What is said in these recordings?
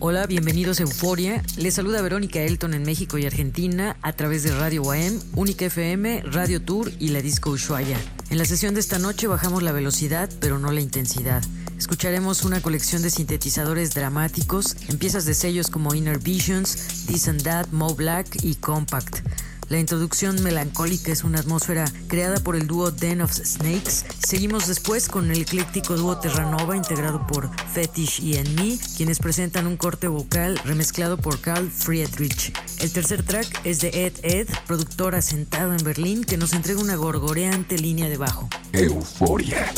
Hola, bienvenidos a Euforia. Les saluda Verónica Elton en México y Argentina a través de Radio UAM, Única FM, Radio Tour y la Disco Ushuaia. En la sesión de esta noche bajamos la velocidad, pero no la intensidad. Escucharemos una colección de sintetizadores dramáticos en piezas de sellos como Inner Visions, This and That, Mo Black y Compact. La introducción melancólica es una atmósfera creada por el dúo Den of Snakes. Seguimos después con el ecléctico dúo Terranova integrado por Fetish y En Me, quienes presentan un corte vocal remezclado por Carl Friedrich. El tercer track es de Ed Ed, productor asentado en Berlín, que nos entrega una gorgoreante línea de bajo. Euforia.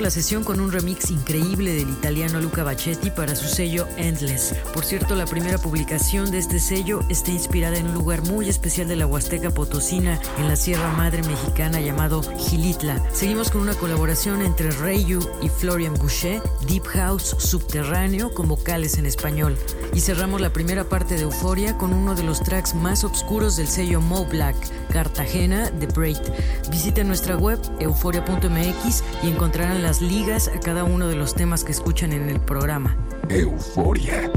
La sesión con un remix increíble del italiano Luca Bacetti para su sello Endless. Por cierto, la primera publicación de este sello está inspirada en un lugar muy especial de la Huasteca Potosina, en la Sierra Madre Mexicana llamado Gilitla. Seguimos con una colaboración entre Reyu y Florian Boucher, Deep House Subterráneo con vocales en español. Y cerramos la primera parte de Euforia con uno de los tracks más oscuros del sello Mo Black, Cartagena de Braid. Visiten nuestra web euforia.mx y encontrarán las ligas a cada uno de los temas que escuchan en el programa. Euforia.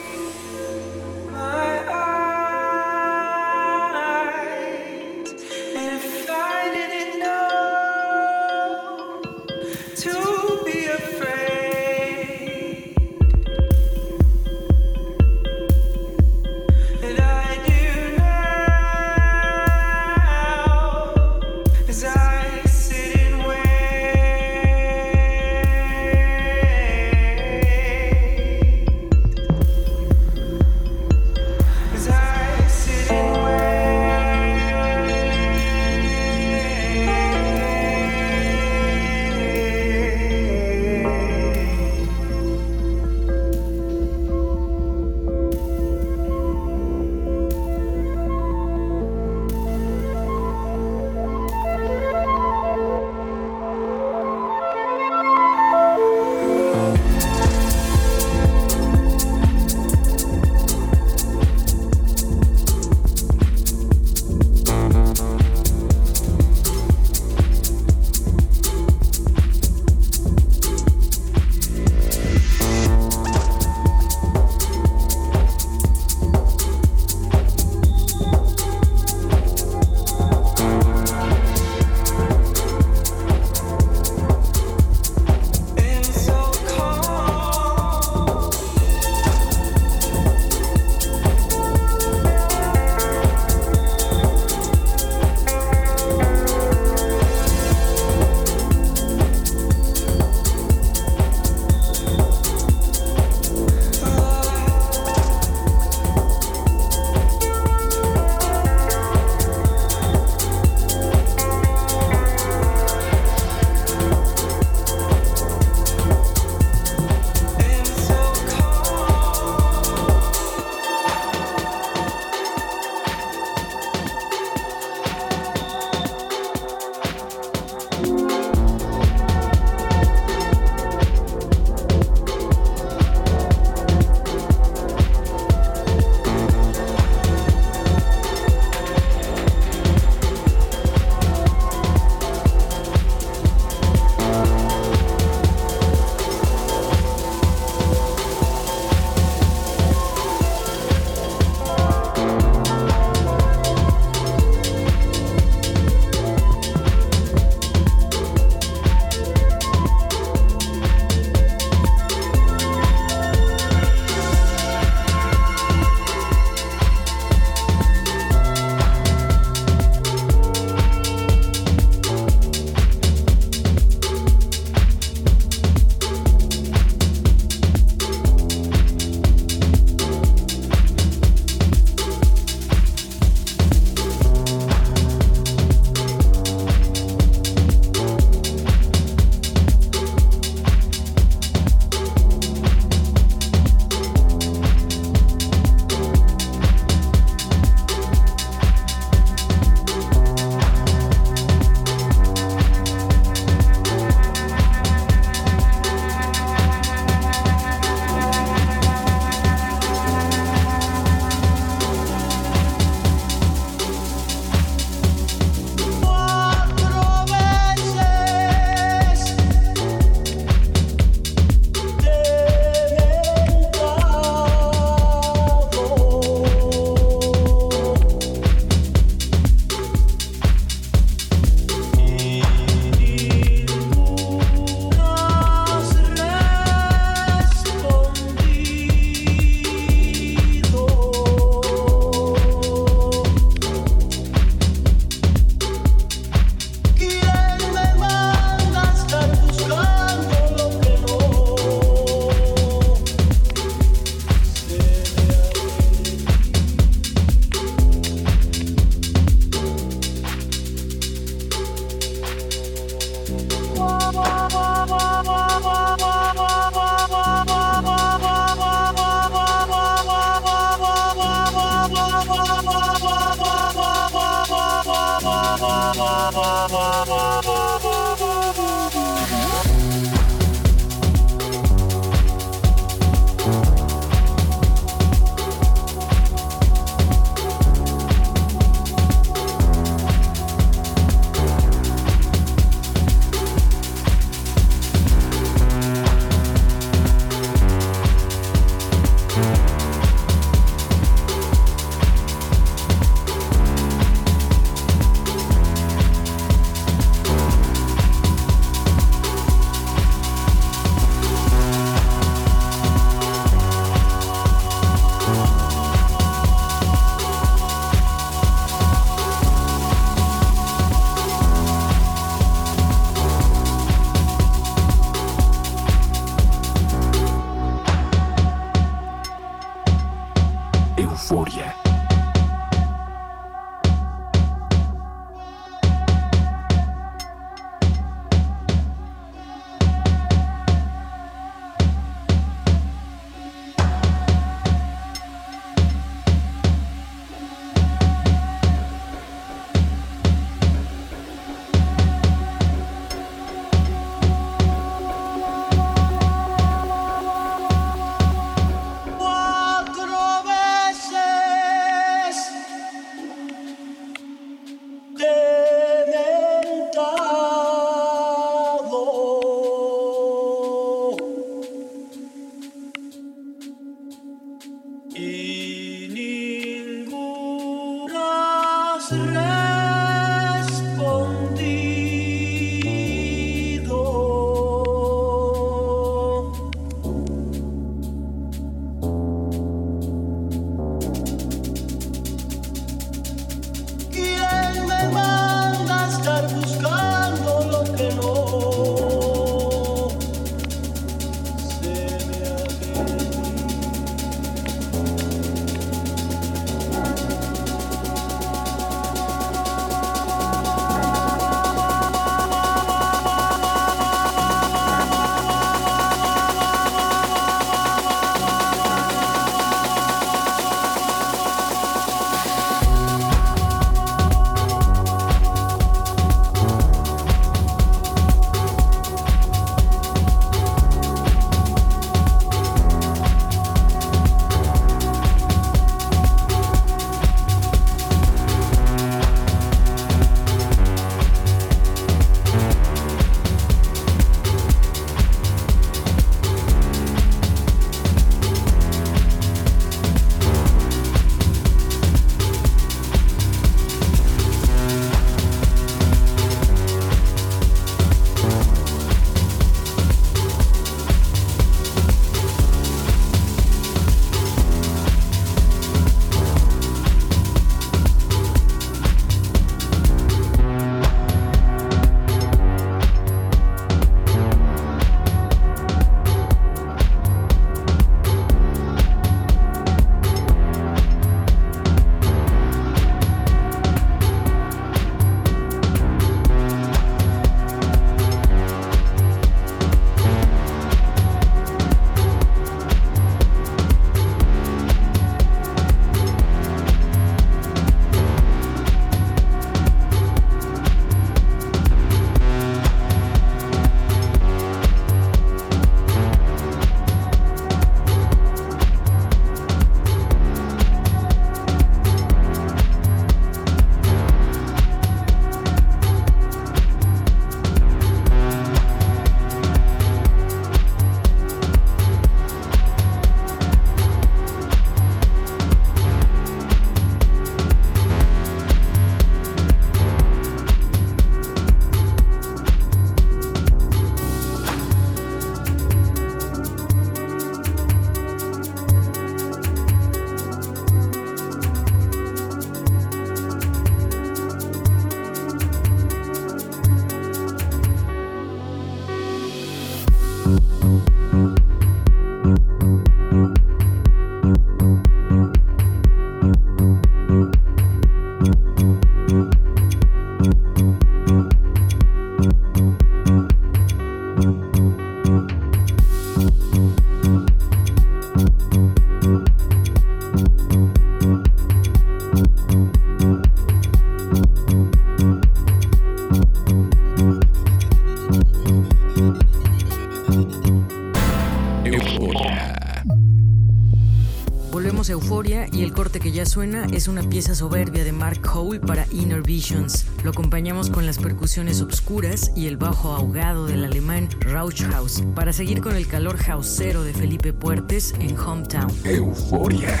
Euforia y el corte que ya suena es una pieza soberbia de Mark Hole para Inner Visions. Lo acompañamos con las percusiones obscuras y el bajo ahogado del alemán Rauchhaus para seguir con el calor hausero de Felipe Puertes en Hometown. Euforia.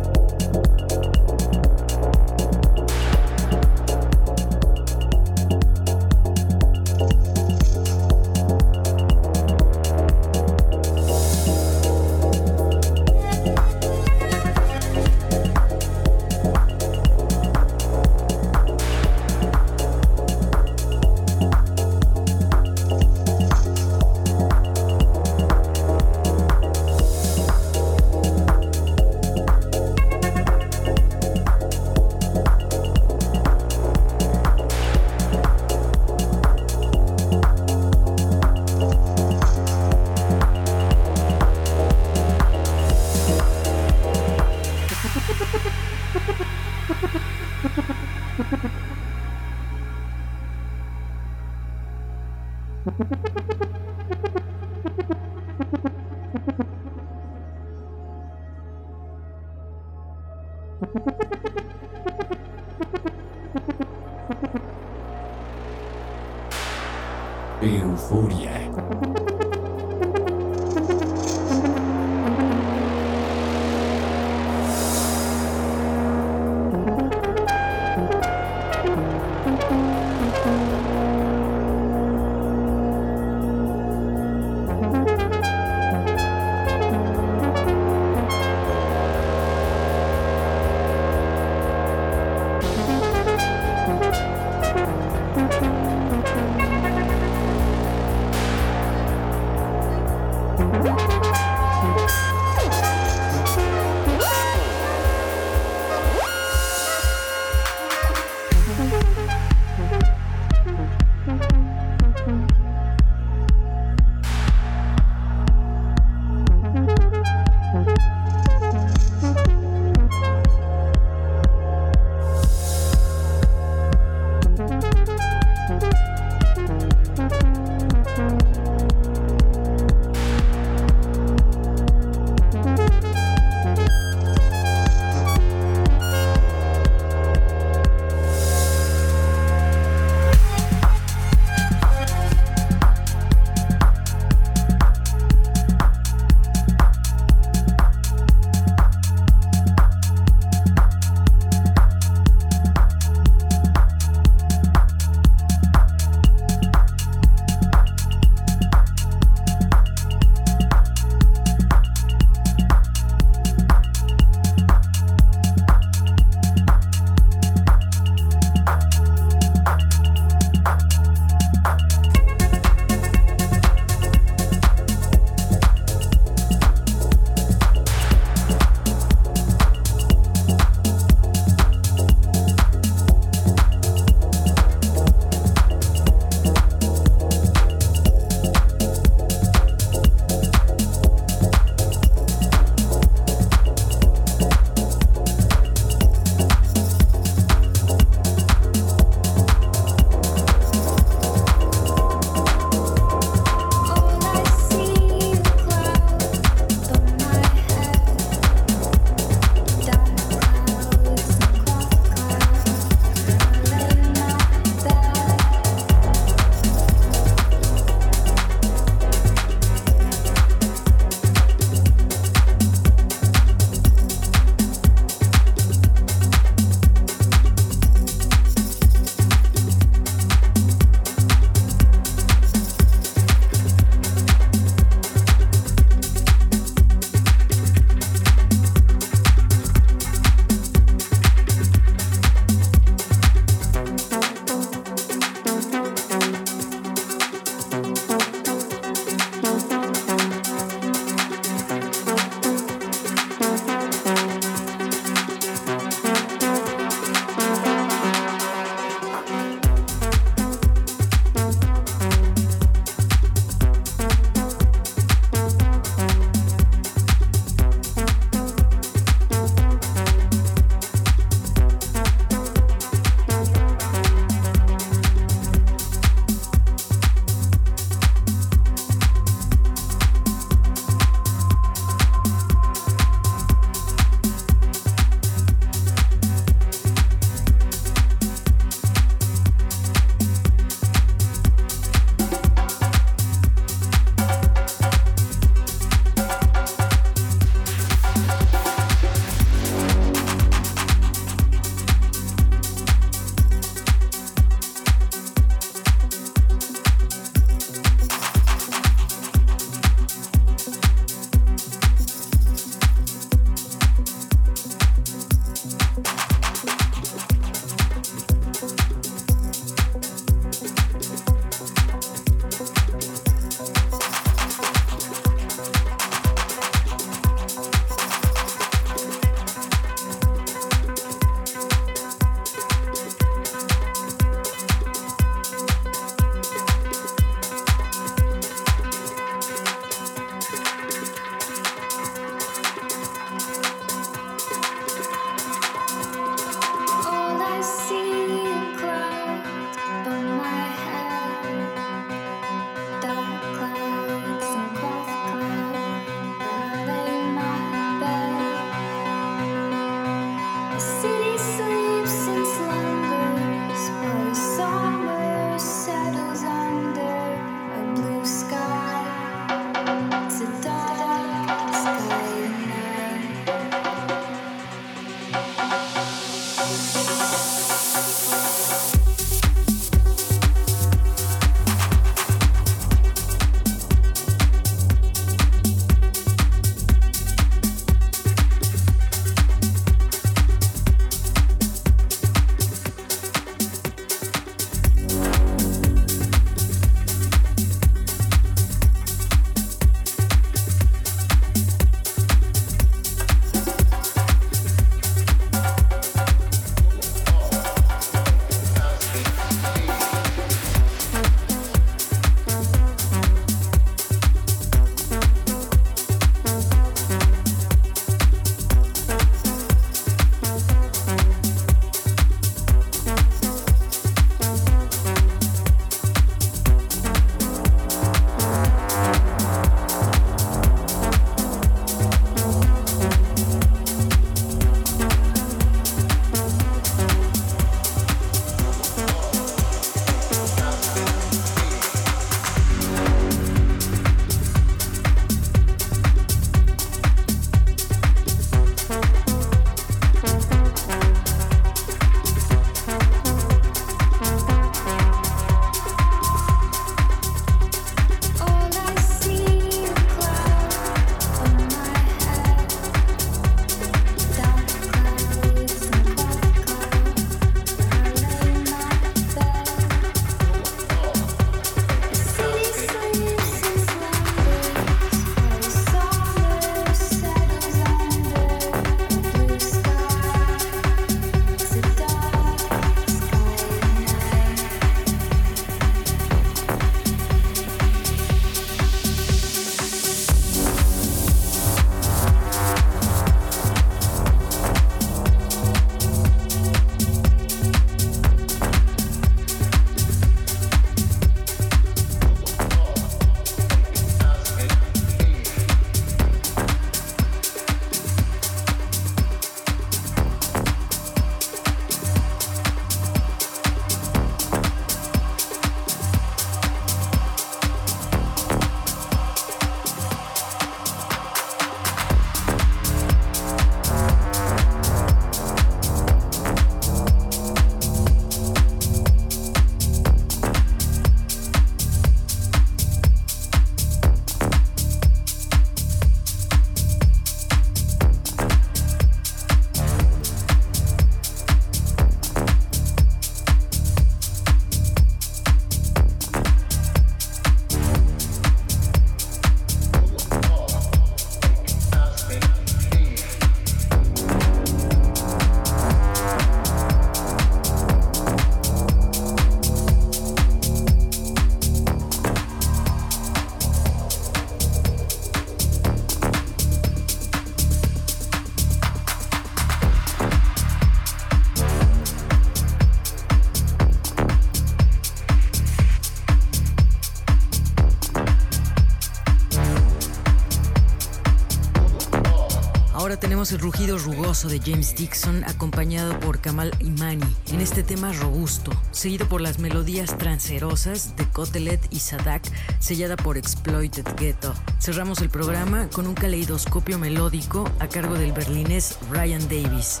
Rugido rugoso de James Dixon acompañado por Kamal Imani en este tema robusto, seguido por las melodías trancerosas de Cotelet y Sadak, sellada por Exploited Ghetto. Cerramos el programa con un caleidoscopio melódico a cargo del berlinés Ryan Davis.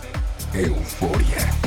Euforia.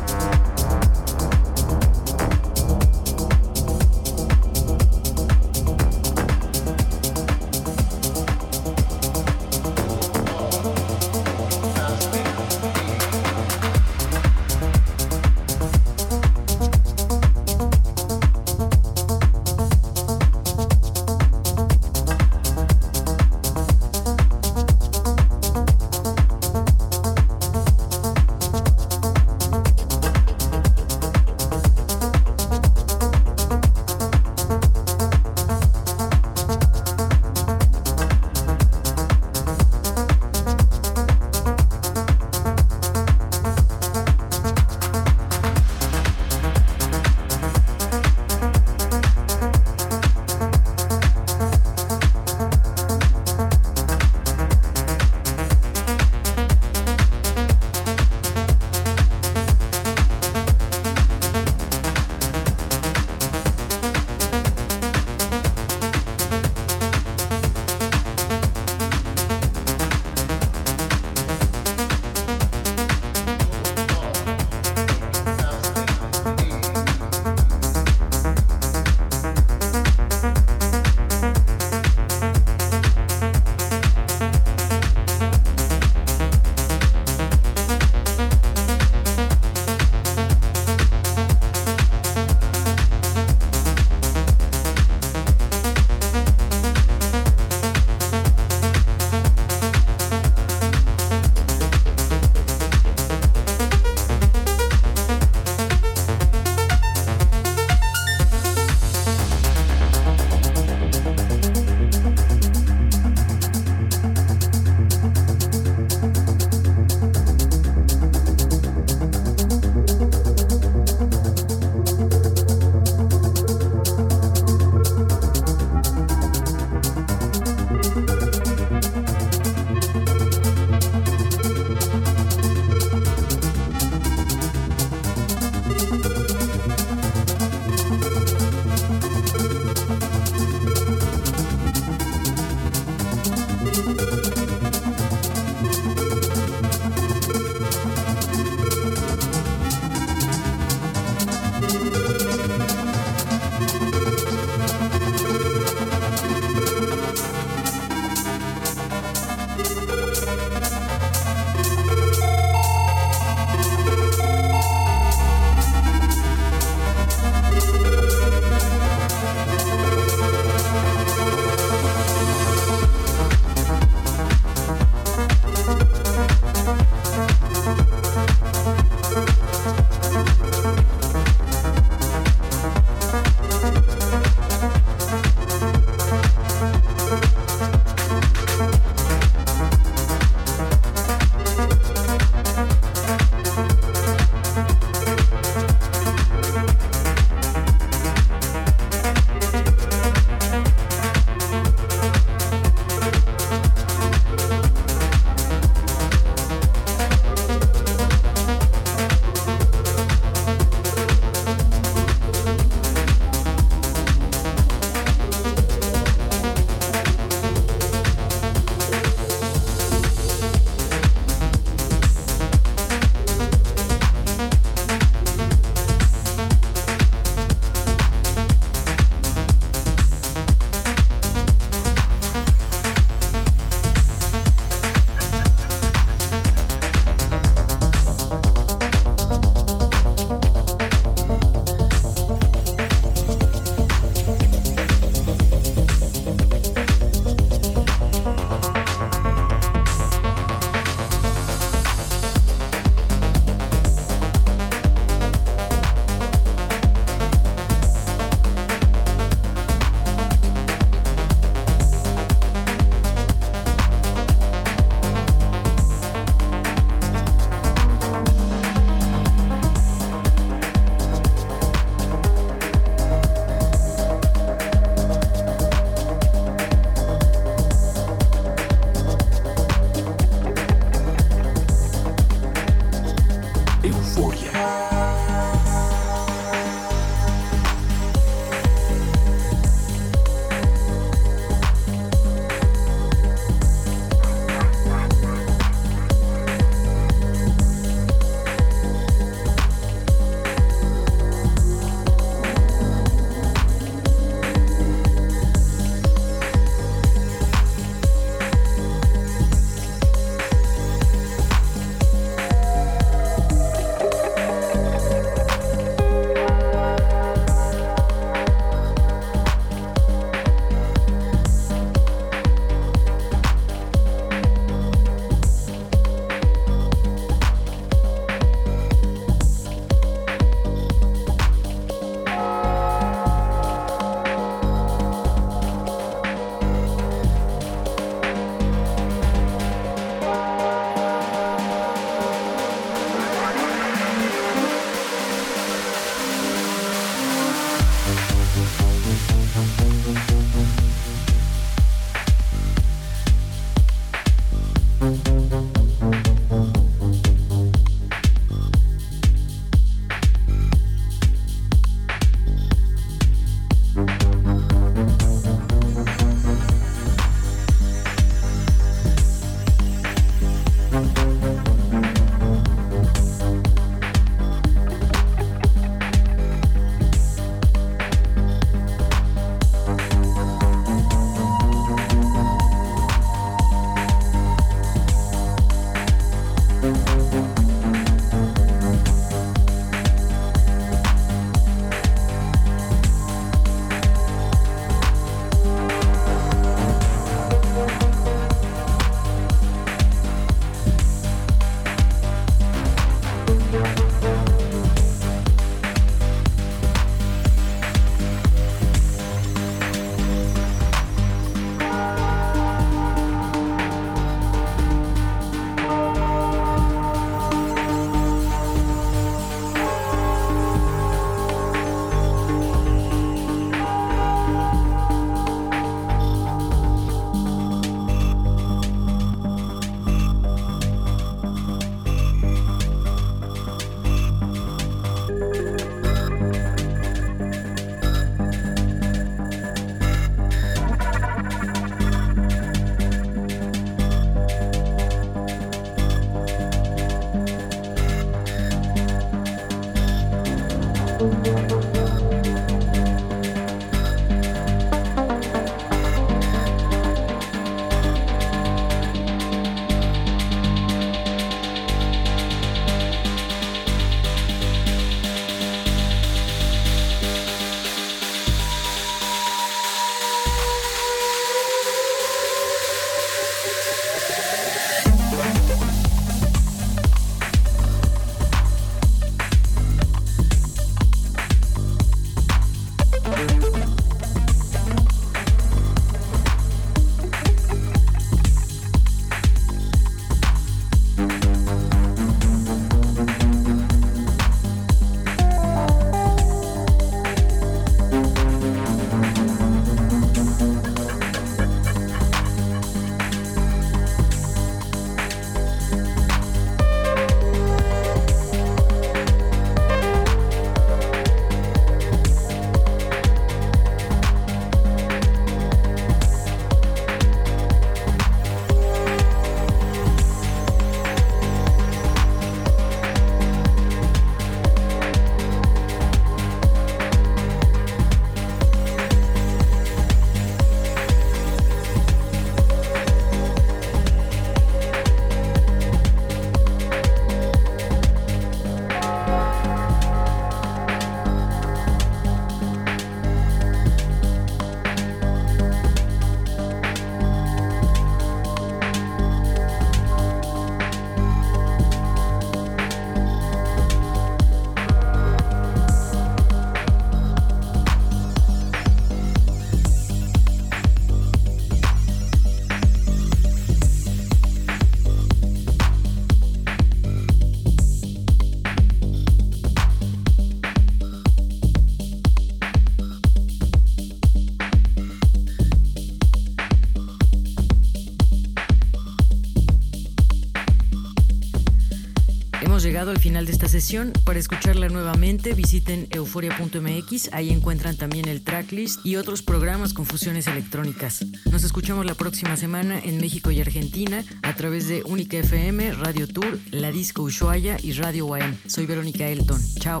Llegado al final de esta sesión. Para escucharla nuevamente, visiten euforia.mx. Ahí encuentran también el tracklist y otros programas con fusiones electrónicas. Nos escuchamos la próxima semana en México y Argentina a través de Única FM, Radio Tour, La Disco Ushuaia y Radio UAM. Soy Verónica Elton. Chao.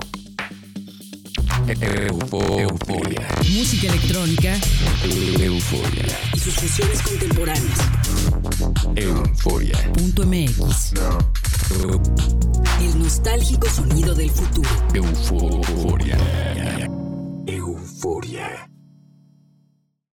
Euforia. Música electrónica Euforia. y sus fusiones contemporáneas. Euforia. Punto MX. El nostálgico sonido del futuro. Euforia.